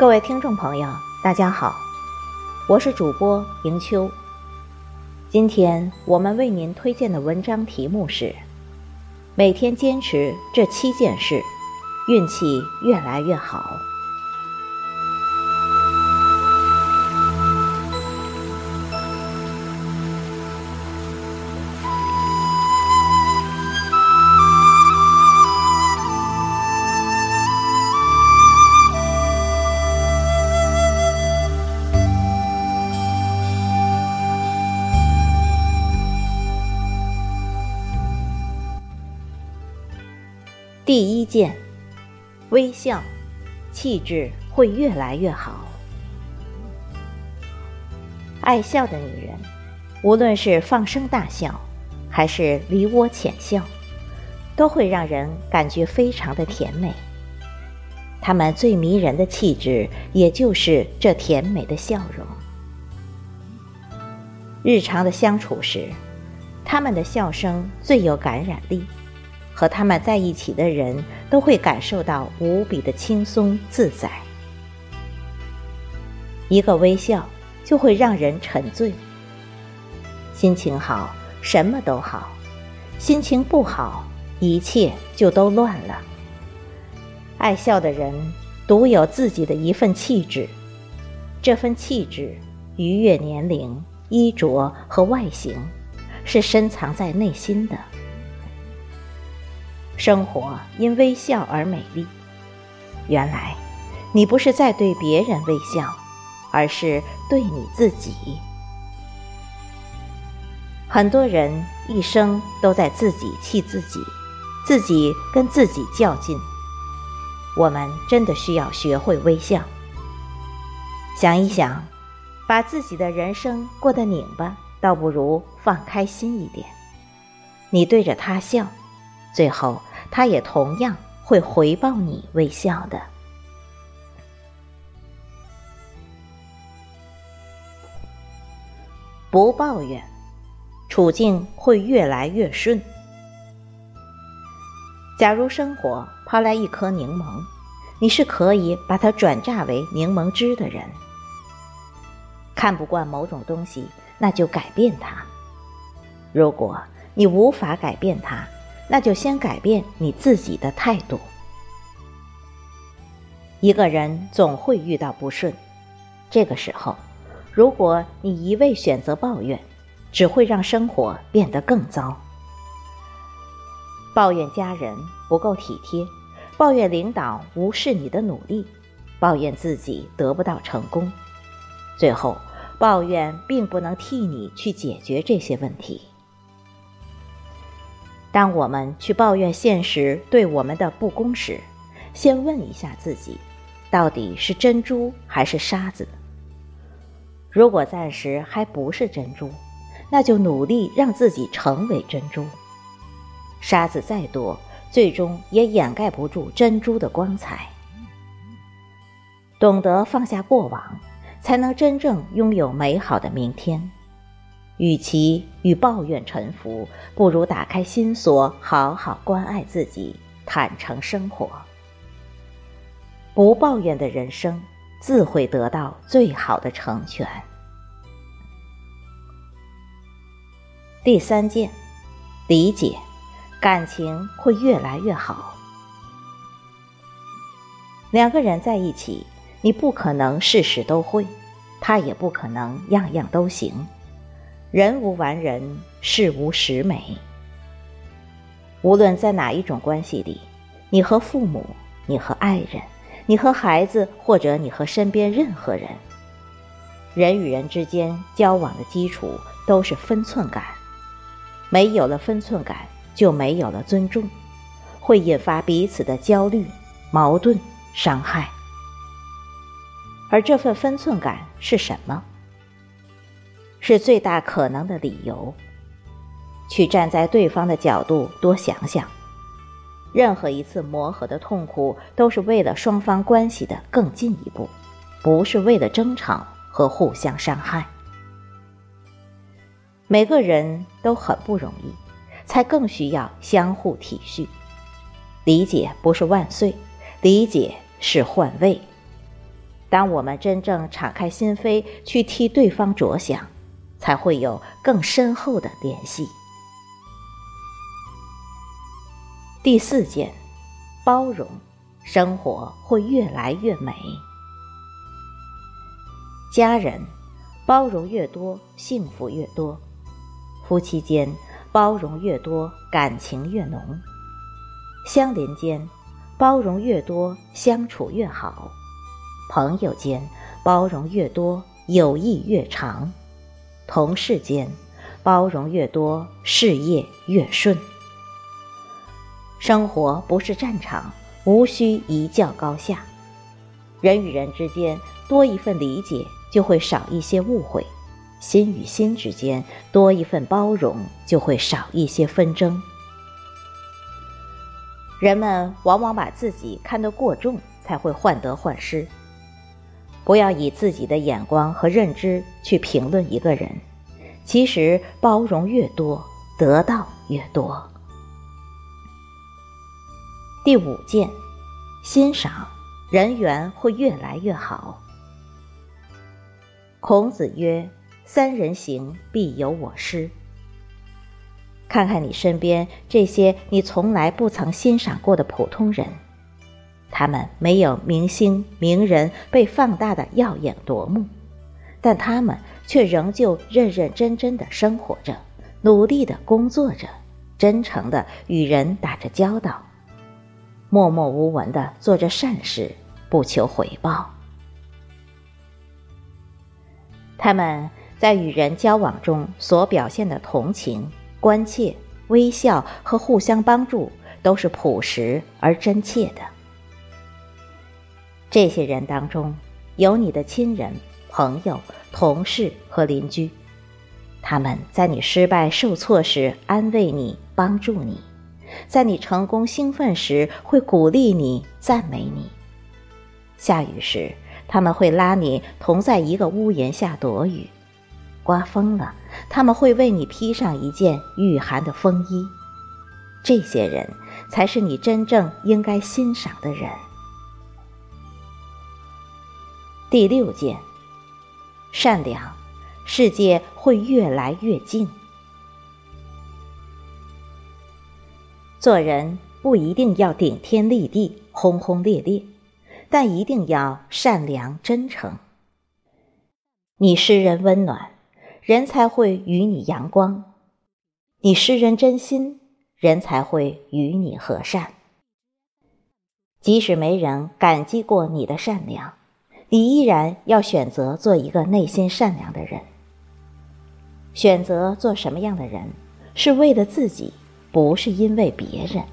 各位听众朋友，大家好，我是主播迎秋。今天我们为您推荐的文章题目是：每天坚持这七件事，运气越来越好。第一件，微笑，气质会越来越好。爱笑的女人，无论是放声大笑，还是梨涡浅笑，都会让人感觉非常的甜美。她们最迷人的气质，也就是这甜美的笑容。日常的相处时，她们的笑声最有感染力。和他们在一起的人都会感受到无比的轻松自在。一个微笑就会让人沉醉。心情好，什么都好；心情不好，一切就都乱了。爱笑的人独有自己的一份气质，这份气质逾越年龄、衣着和外形，是深藏在内心的。生活因微笑而美丽。原来，你不是在对别人微笑，而是对你自己。很多人一生都在自己气自己，自己跟自己较劲。我们真的需要学会微笑。想一想，把自己的人生过得拧巴，倒不如放开心一点。你对着他笑，最后。他也同样会回报你微笑的。不抱怨，处境会越来越顺。假如生活抛来一颗柠檬，你是可以把它转榨为柠檬汁的人。看不惯某种东西，那就改变它。如果你无法改变它，那就先改变你自己的态度。一个人总会遇到不顺，这个时候，如果你一味选择抱怨，只会让生活变得更糟。抱怨家人不够体贴，抱怨领导无视你的努力，抱怨自己得不到成功，最后，抱怨并不能替你去解决这些问题。当我们去抱怨现实对我们的不公时，先问一下自己，到底是珍珠还是沙子？如果暂时还不是珍珠，那就努力让自己成为珍珠。沙子再多，最终也掩盖不住珍珠的光彩。懂得放下过往，才能真正拥有美好的明天。与其与抱怨沉浮，不如打开心锁，好好关爱自己，坦诚生活。不抱怨的人生，自会得到最好的成全。第三件，理解，感情会越来越好。两个人在一起，你不可能事事都会，他也不可能样样都行。人无完人，事无十美。无论在哪一种关系里，你和父母，你和爱人，你和孩子，或者你和身边任何人，人与人之间交往的基础都是分寸感。没有了分寸感，就没有了尊重，会引发彼此的焦虑、矛盾、伤害。而这份分寸感是什么？是最大可能的理由。去站在对方的角度多想想，任何一次磨合的痛苦，都是为了双方关系的更进一步，不是为了争吵和互相伤害。每个人都很不容易，才更需要相互体恤。理解不是万岁，理解是换位。当我们真正敞开心扉去替对方着想，才会有更深厚的联系。第四件，包容，生活会越来越美。家人包容越多，幸福越多；夫妻间包容越多，感情越浓；相邻间包容越多，相处越好；朋友间包容越多，友谊越长；同事间包容越多，事业越顺。生活不是战场，无需一较高下。人与人之间多一份理解，就会少一些误会；心与心之间多一份包容，就会少一些纷争。人们往往把自己看得过重，才会患得患失。不要以自己的眼光和认知去评论一个人，其实包容越多，得到越多。第五件，欣赏人缘会越来越好。孔子曰：“三人行，必有我师。”看看你身边这些你从来不曾欣赏过的普通人，他们没有明星名人被放大的耀眼夺目，但他们却仍旧认认真真的生活着，努力的工作着，真诚的与人打着交道。默默无闻的做着善事，不求回报。他们在与人交往中所表现的同情、关切、微笑和互相帮助，都是朴实而真切的。这些人当中，有你的亲人、朋友、同事和邻居，他们在你失败受挫时安慰你、帮助你。在你成功兴奋时，会鼓励你、赞美你；下雨时，他们会拉你同在一个屋檐下躲雨；刮风了，他们会为你披上一件御寒的风衣。这些人才是你真正应该欣赏的人。第六件，善良，世界会越来越近。做人不一定要顶天立地、轰轰烈烈，但一定要善良真诚。你施人温暖，人才会与你阳光；你施人真心，人才会与你和善。即使没人感激过你的善良，你依然要选择做一个内心善良的人。选择做什么样的人，是为了自己。不是因为别人，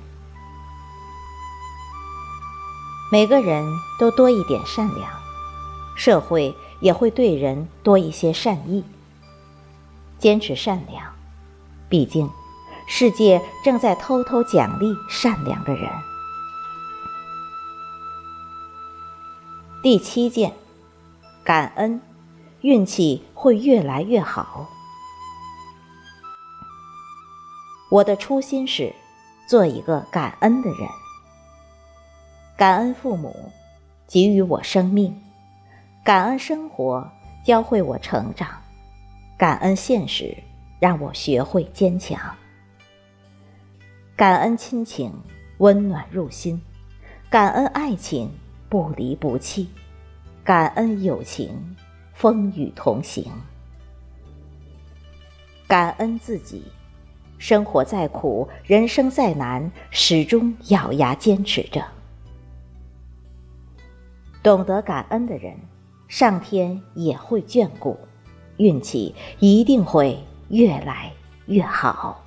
每个人都多一点善良，社会也会对人多一些善意。坚持善良，毕竟世界正在偷偷奖励善良的人。第七件，感恩，运气会越来越好。我的初心是做一个感恩的人，感恩父母给予我生命，感恩生活教会我成长，感恩现实让我学会坚强，感恩亲情温暖入心，感恩爱情不离不弃，感恩友情风雨同行，感恩自己。生活再苦，人生再难，始终咬牙坚持着。懂得感恩的人，上天也会眷顾，运气一定会越来越好。